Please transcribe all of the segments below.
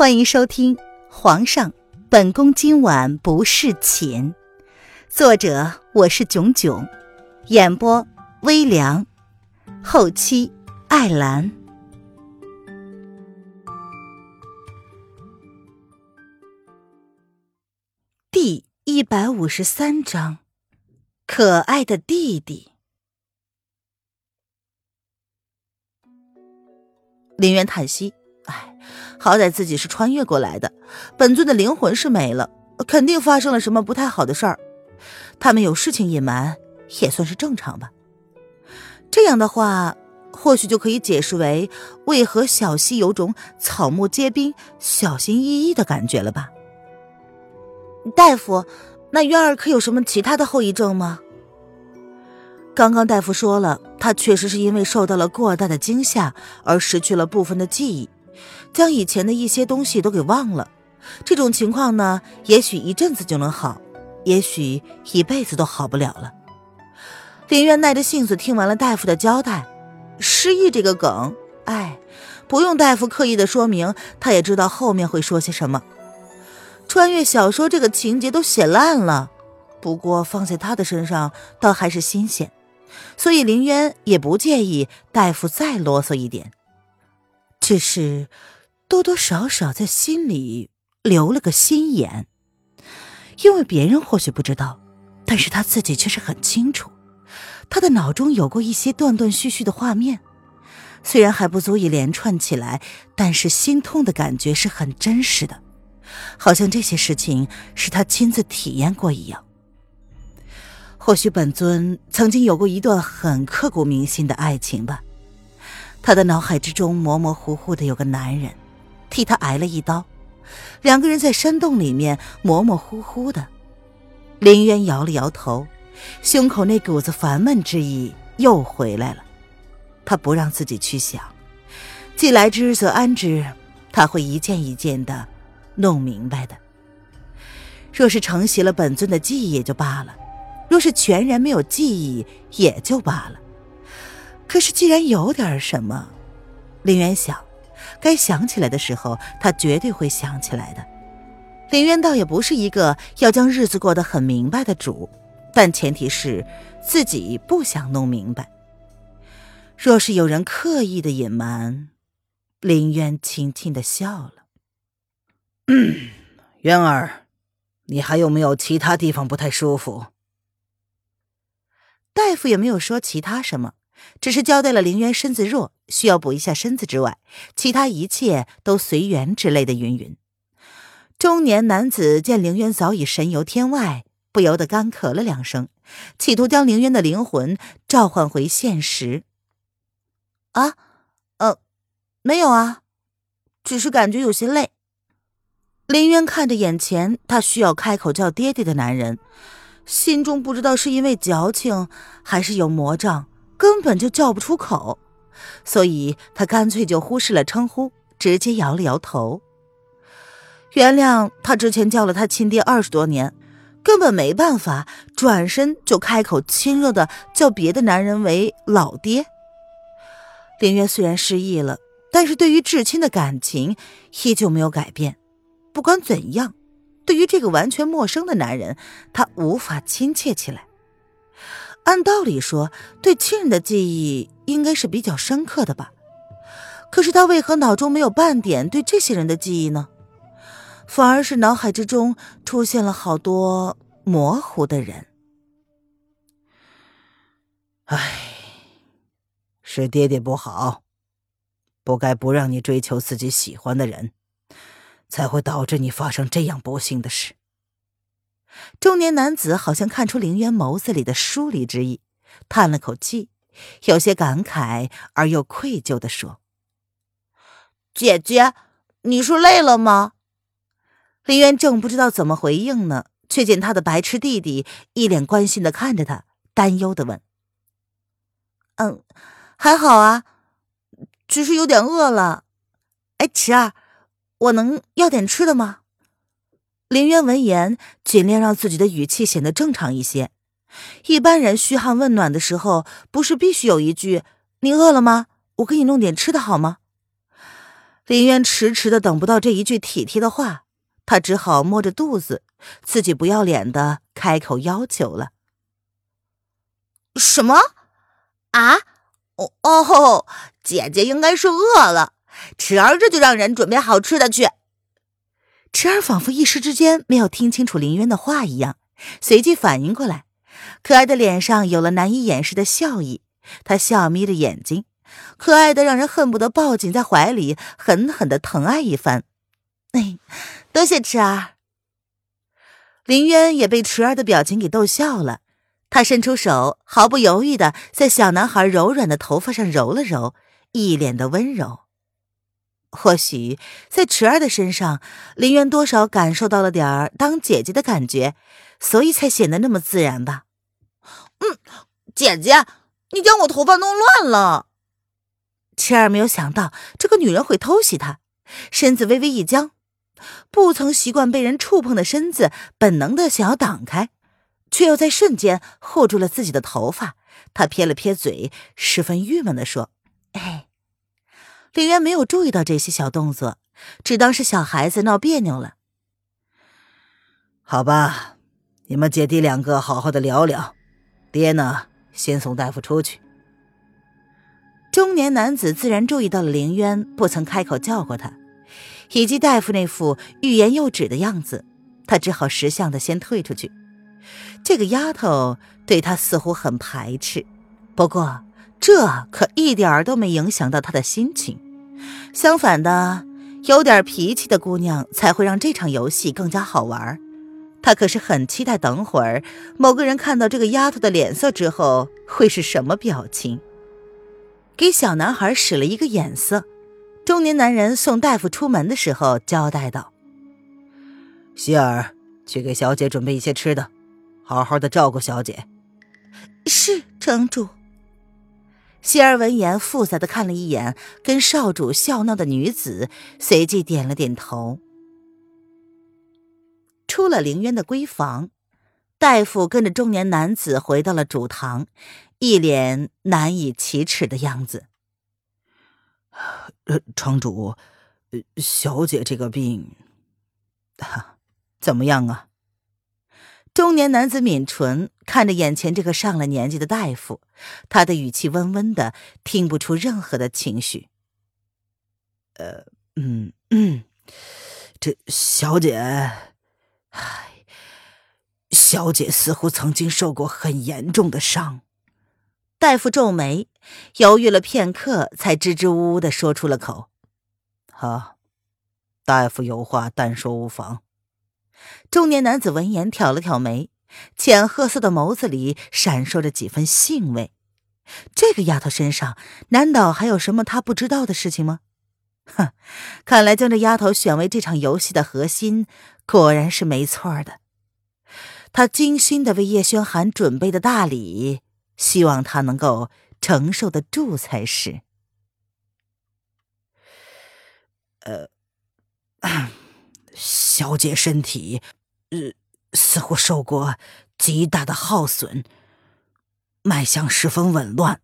欢迎收听《皇上，本宫今晚不侍寝》，作者我是囧囧，演播微凉，后期艾兰。第一百五十三章，可爱的弟弟。林渊叹息。唉，好歹自己是穿越过来的，本尊的灵魂是没了，肯定发生了什么不太好的事儿。他们有事情隐瞒，也算是正常吧。这样的话，或许就可以解释为为何小溪有种草木皆兵、小心翼翼的感觉了吧？大夫，那渊儿可有什么其他的后遗症吗？刚刚大夫说了，他确实是因为受到了过大的惊吓而失去了部分的记忆。将以前的一些东西都给忘了，这种情况呢，也许一阵子就能好，也许一辈子都好不了了。林渊耐着性子听完了大夫的交代，失忆这个梗，哎，不用大夫刻意的说明，他也知道后面会说些什么。穿越小说这个情节都写烂了，不过放在他的身上倒还是新鲜，所以林渊也不介意大夫再啰嗦一点。只是多多少少在心里留了个心眼，因为别人或许不知道，但是他自己却是很清楚。他的脑中有过一些断断续续的画面，虽然还不足以连串起来，但是心痛的感觉是很真实的，好像这些事情是他亲自体验过一样。或许本尊曾经有过一段很刻骨铭心的爱情吧。他的脑海之中模模糊糊的有个男人，替他挨了一刀，两个人在山洞里面模模糊糊的。林渊摇了摇头，胸口那股子烦闷之意又回来了。他不让自己去想，既来之则安之，他会一件一件的弄明白的。若是承袭了本尊的记忆也就罢了，若是全然没有记忆也就罢了。可是，既然有点什么，林渊想，该想起来的时候，他绝对会想起来的。林渊倒也不是一个要将日子过得很明白的主，但前提是自己不想弄明白。若是有人刻意的隐瞒，林渊轻轻的笑了：“ 渊儿，你还有没有其他地方不太舒服？”大夫也没有说其他什么。只是交代了林渊身子弱，需要补一下身子之外，其他一切都随缘之类的云云。中年男子见凌渊早已神游天外，不由得干咳了两声，企图将凌渊的灵魂召唤回现实。啊，呃，没有啊，只是感觉有些累。林渊看着眼前他需要开口叫爹爹的男人，心中不知道是因为矫情，还是有魔障。根本就叫不出口，所以他干脆就忽视了称呼，直接摇了摇头。原谅他之前叫了他亲爹二十多年，根本没办法转身就开口亲热的叫别的男人为老爹。林渊虽然失忆了，但是对于至亲的感情依旧没有改变。不管怎样，对于这个完全陌生的男人，他无法亲切起来。按道理说，对亲人的记忆应该是比较深刻的吧？可是他为何脑中没有半点对这些人的记忆呢？反而是脑海之中出现了好多模糊的人。唉，是爹爹不好，不该不让你追求自己喜欢的人，才会导致你发生这样不幸的事。中年男子好像看出林渊眸子里的疏离之意，叹了口气，有些感慨而又愧疚的说：“姐姐，你是累了吗？”林渊正不知道怎么回应呢，却见他的白痴弟弟一脸关心的看着他，担忧的问：“嗯，还好啊，只是有点饿了。哎，池儿，我能要点吃的吗？”林渊闻言，尽量让自己的语气显得正常一些。一般人嘘寒问暖的时候，不是必须有一句“你饿了吗？我给你弄点吃的好吗？”林渊迟迟的等不到这一句体贴的话，他只好摸着肚子，自己不要脸的开口要求了：“什么？啊？哦哦，姐姐应该是饿了，迟儿这就让人准备好吃的去。”迟儿仿佛一时之间没有听清楚林渊的话一样，随即反应过来，可爱的脸上有了难以掩饰的笑意。他笑眯着眼睛，可爱的让人恨不得抱紧在怀里，狠狠的疼爱一番。哎，多谢迟儿。林渊也被迟儿的表情给逗笑了，他伸出手，毫不犹豫的在小男孩柔软的头发上揉了揉，一脸的温柔。或许在迟儿的身上，林渊多少感受到了点儿当姐姐的感觉，所以才显得那么自然吧。嗯，姐姐，你将我头发弄乱了。迟儿没有想到这个女人会偷袭他，身子微微一僵，不曾习惯被人触碰的身子本能的想要挡开，却又在瞬间护住了自己的头发。他撇了撇嘴，十分郁闷的说：“哎。”林渊没有注意到这些小动作，只当是小孩子闹别扭了。好吧，你们姐弟两个好好的聊聊，爹呢，先送大夫出去。中年男子自然注意到了林渊不曾开口叫过他，以及大夫那副欲言又止的样子，他只好识相的先退出去。这个丫头对他似乎很排斥，不过。这可一点儿都没影响到他的心情，相反的，有点脾气的姑娘才会让这场游戏更加好玩。他可是很期待，等会儿某个人看到这个丫头的脸色之后会是什么表情。给小男孩使了一个眼色，中年男人送大夫出门的时候交代道：“希儿，去给小姐准备一些吃的，好好的照顾小姐。”是城主。希儿闻言，复杂的看了一眼跟少主笑闹的女子，随即点了点头。出了凌渊的闺房，大夫跟着中年男子回到了主堂，一脸难以启齿的样子。呃，城主，小姐这个病，怎么样啊？中年男子抿唇，看着眼前这个上了年纪的大夫，他的语气温温的，听不出任何的情绪。呃，嗯嗯，这小姐，唉，小姐似乎曾经受过很严重的伤。大夫皱眉，犹豫了片刻，才支支吾吾的说出了口：“好，大夫有话，但说无妨。”中年男子闻言挑了挑眉，浅褐色的眸子里闪烁着几分兴味。这个丫头身上难道还有什么他不知道的事情吗？哼，看来将这丫头选为这场游戏的核心，果然是没错的。他精心的为叶轩寒准备的大礼，希望他能够承受得住才是。呃。小姐身体，呃，似乎受过极大的耗损，脉象十分紊乱，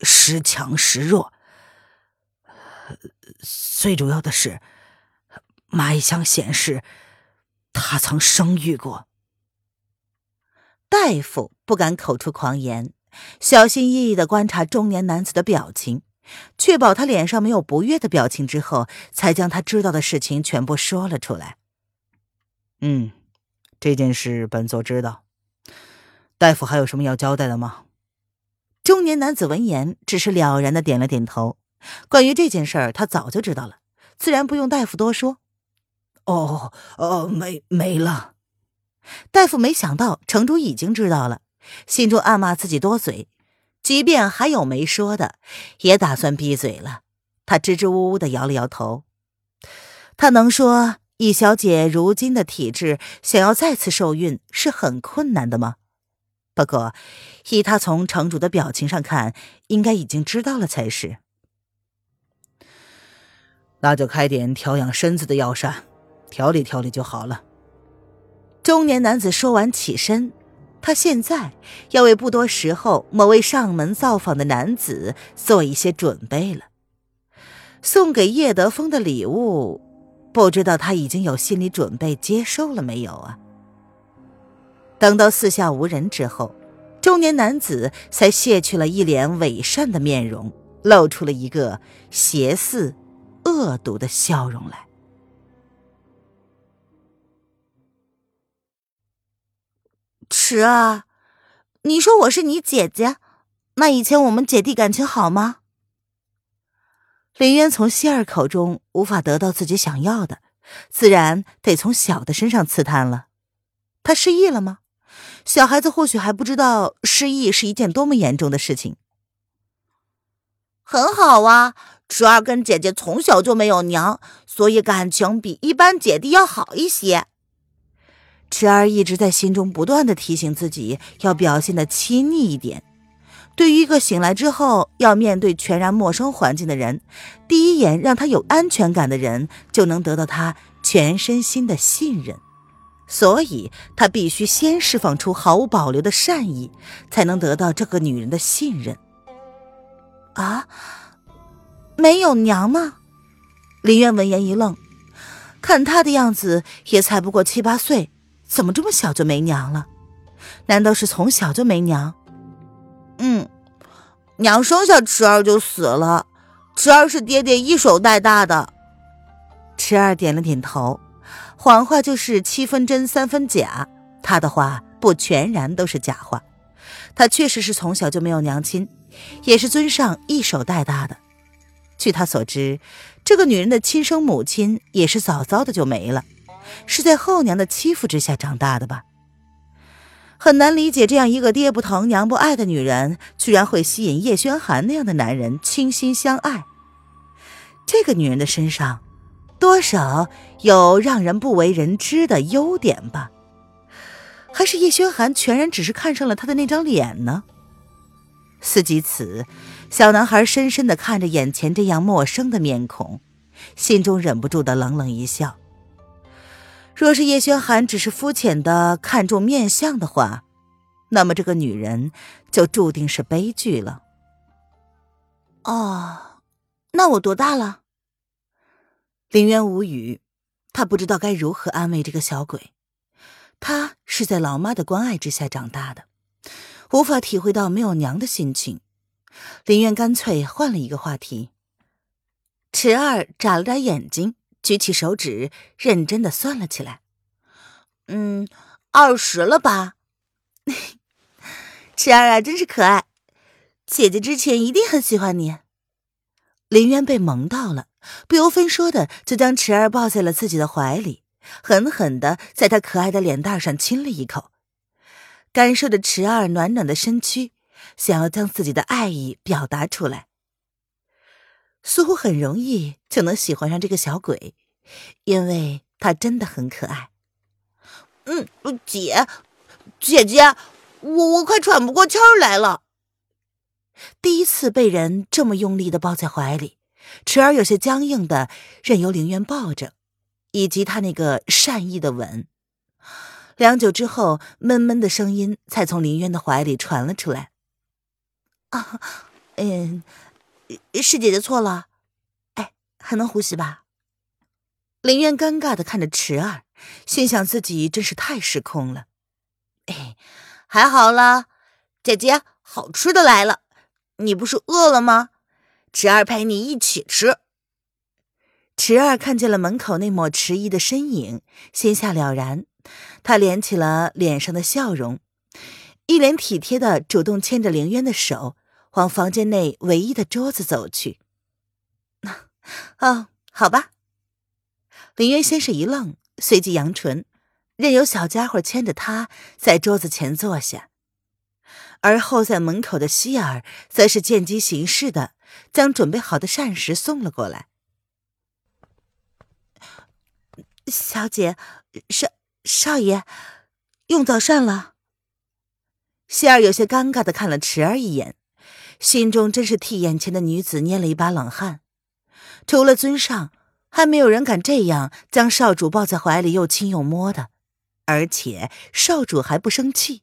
时强时弱。最主要的是，脉象显示他曾生育过。大夫不敢口出狂言，小心翼翼的观察中年男子的表情。确保他脸上没有不悦的表情之后，才将他知道的事情全部说了出来。嗯，这件事本座知道。大夫还有什么要交代的吗？中年男子闻言，只是了然的点了点头。关于这件事，他早就知道了，自然不用大夫多说。哦哦，没没了。大夫没想到城主已经知道了，心中暗骂自己多嘴。即便还有没说的，也打算闭嘴了。他支支吾吾的摇了摇头。他能说以小姐如今的体质，想要再次受孕是很困难的吗？不过，依他从城主的表情上看，应该已经知道了才是。那就开点调养身子的药膳，调理调理就好了。中年男子说完，起身。他现在要为不多时候某位上门造访的男子做一些准备了。送给叶德风的礼物，不知道他已经有心理准备接受了没有啊？等到四下无人之后，中年男子才卸去了一脸伪善的面容，露出了一个邪肆、恶毒的笑容来。池儿，你说我是你姐姐，那以前我们姐弟感情好吗？林渊从希儿口中无法得到自己想要的，自然得从小的身上刺探了。他失忆了吗？小孩子或许还不知道失忆是一件多么严重的事情。很好啊，侄儿跟姐姐从小就没有娘，所以感情比一般姐弟要好一些。侄儿一直在心中不断的提醒自己，要表现的亲昵一点。对于一个醒来之后要面对全然陌生环境的人，第一眼让他有安全感的人，就能得到他全身心的信任。所以，他必须先释放出毫无保留的善意，才能得到这个女人的信任。啊，没有娘吗？林渊闻言一愣，看他的样子也才不过七八岁，怎么这么小就没娘了？难道是从小就没娘？嗯，娘生下池儿就死了，池儿是爹爹一手带大的。池儿点了点头。谎话就是七分真三分假，他的话不全然都是假话。他确实是从小就没有娘亲，也是尊上一手带大的。据他所知，这个女人的亲生母亲也是早早的就没了，是在后娘的欺负之下长大的吧？很难理解这样一个爹不疼娘不爱的女人，居然会吸引叶轩寒那样的男人倾心相爱。这个女人的身上。多少有让人不为人知的优点吧？还是叶轩寒全然只是看上了他的那张脸呢？思及此，小男孩深深的看着眼前这样陌生的面孔，心中忍不住的冷冷一笑。若是叶轩寒只是肤浅的看重面相的话，那么这个女人就注定是悲剧了。哦，那我多大了？林渊无语，他不知道该如何安慰这个小鬼。他是在老妈的关爱之下长大的，无法体会到没有娘的心情。林渊干脆换了一个话题。池儿眨了眨眼睛，举起手指，认真的算了起来。嗯，二十了吧？池儿啊，真是可爱。姐姐之前一定很喜欢你。林渊被萌到了。不由分说的就将池儿抱在了自己的怀里，狠狠的在她可爱的脸蛋上亲了一口，感受着池儿暖暖的身躯，想要将自己的爱意表达出来。似乎很容易就能喜欢上这个小鬼，因为他真的很可爱。嗯，姐，姐姐，我我快喘不过气儿来了。第一次被人这么用力的抱在怀里。池儿有些僵硬的任由凌渊抱着，以及他那个善意的吻。良久之后，闷闷的声音才从凌渊的怀里传了出来：“ 啊，嗯，是姐姐错了。哎，还能呼吸吧？”凌渊尴尬的看着池儿，心想自己真是太失控了。哎，还好啦，姐姐，好吃的来了，你不是饿了吗？池儿陪你一起吃。池儿看见了门口那抹迟疑的身影，心下了然，他敛起了脸上的笑容，一脸体贴的主动牵着凌渊的手，往房间内唯一的桌子走去。哦，好吧。林渊先是一愣，随即扬唇，任由小家伙牵着他在桌子前坐下，而后在门口的希尔则是见机行事的。将准备好的膳食送了过来。小姐，少少爷，用早膳了。希儿有些尴尬的看了池儿一眼，心中真是替眼前的女子捏了一把冷汗。除了尊上，还没有人敢这样将少主抱在怀里又亲又摸的，而且少主还不生气。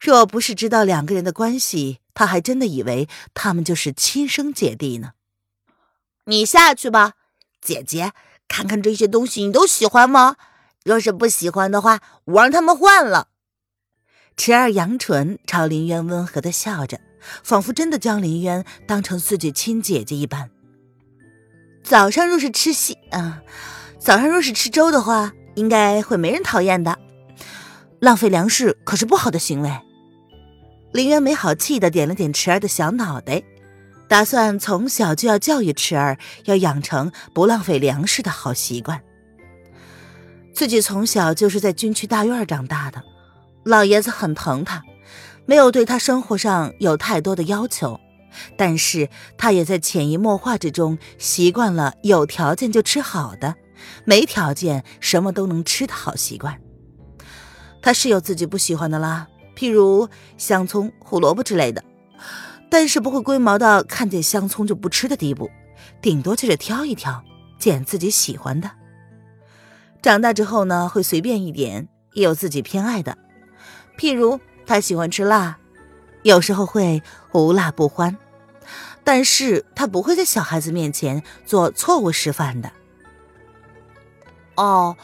若不是知道两个人的关系，他还真的以为他们就是亲生姐弟呢。你下去吧，姐姐，看看这些东西你都喜欢吗？若是不喜欢的话，我让他们换了。池儿扬唇朝林渊温和的笑着，仿佛真的将林渊当成自己亲姐姐一般。早上若是吃稀啊，早上若是吃粥的话，应该会没人讨厌的。浪费粮食可是不好的行为。林渊没好气的点了点池儿的小脑袋，打算从小就要教育池儿，要养成不浪费粮食的好习惯。自己从小就是在军区大院长大的，老爷子很疼他，没有对他生活上有太多的要求，但是他也在潜移默化之中习惯了有条件就吃好的，没条件什么都能吃的好习惯。他是有自己不喜欢的啦，譬如香葱、胡萝卜之类的，但是不会龟毛到看见香葱就不吃的地步，顶多就是挑一挑，拣自己喜欢的。长大之后呢，会随便一点，也有自己偏爱的。譬如他喜欢吃辣，有时候会无辣不欢，但是他不会在小孩子面前做错误示范的。哦，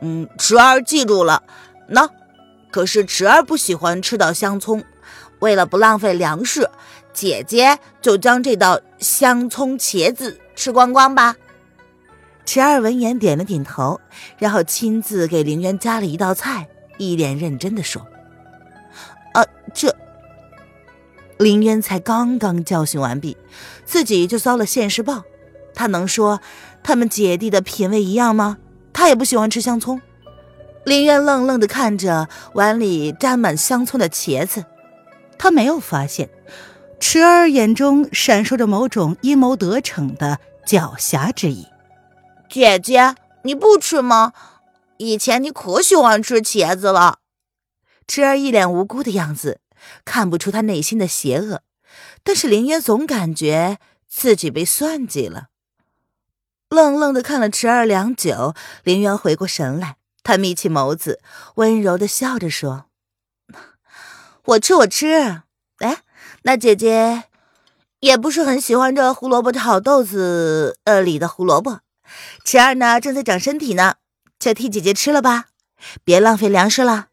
嗯，池儿记住了。那，可是池儿不喜欢吃到香葱，为了不浪费粮食，姐姐就将这道香葱茄子吃光光吧。池儿闻言点了点头，然后亲自给林渊夹了一道菜，一脸认真的说：“啊，这……”林渊才刚刚教训完毕，自己就遭了现世报。他能说他们姐弟的品味一样吗？他也不喜欢吃香葱。林渊愣愣的看着碗里沾满香葱的茄子，他没有发现池儿眼中闪烁着某种阴谋得逞的狡黠之意。姐姐，你不吃吗？以前你可喜欢吃茄子了。池儿一脸无辜的样子，看不出他内心的邪恶，但是林渊总感觉自己被算计了。愣愣的看了池儿良久，林渊回过神来，他眯起眸子，温柔的笑着说：“我吃，我吃。哎，那姐姐也不是很喜欢这胡萝卜炒豆子呃里的胡萝卜。”池儿呢，正在长身体呢，就替姐姐吃了吧，别浪费粮食了。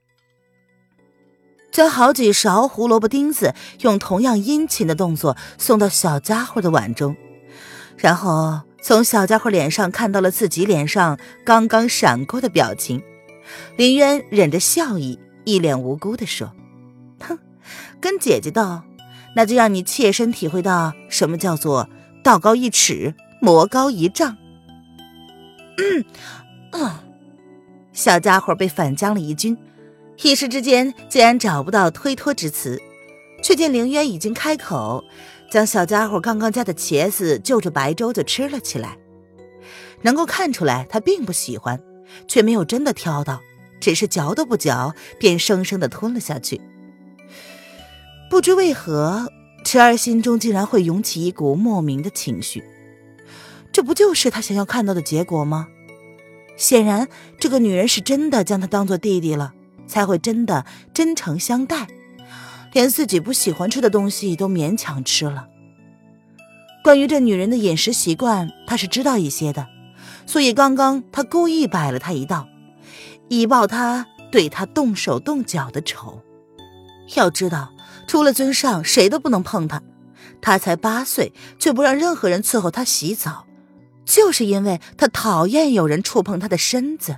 将好几勺胡萝卜丁子用同样殷勤的动作送到小家伙的碗中，然后从小家伙脸上看到了自己脸上刚刚闪过的表情。林渊忍着笑意，一脸无辜地说：“哼，跟姐姐斗，那就让你切身体会到什么叫做道高一尺，魔高一丈。”嗯，嗯，小家伙被反将了一军，一时之间竟然找不到推脱之词，却见凌渊已经开口，将小家伙刚刚夹的茄子就着白粥就吃了起来。能够看出来他并不喜欢，却没有真的挑到，只是嚼都不嚼便生生的吞了下去。不知为何，池儿心中竟然会涌起一股莫名的情绪。这不就是他想要看到的结果吗？显然，这个女人是真的将他当做弟弟了，才会真的真诚相待，连自己不喜欢吃的东西都勉强吃了。关于这女人的饮食习惯，他是知道一些的，所以刚刚他故意摆了她一道，以报她对他动手动脚的仇。要知道，除了尊上，谁都不能碰她。他才八岁，却不让任何人伺候他洗澡。就是因为他讨厌有人触碰他的身子。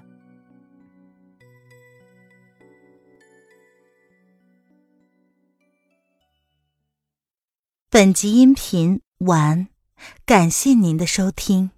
本集音频完，感谢您的收听。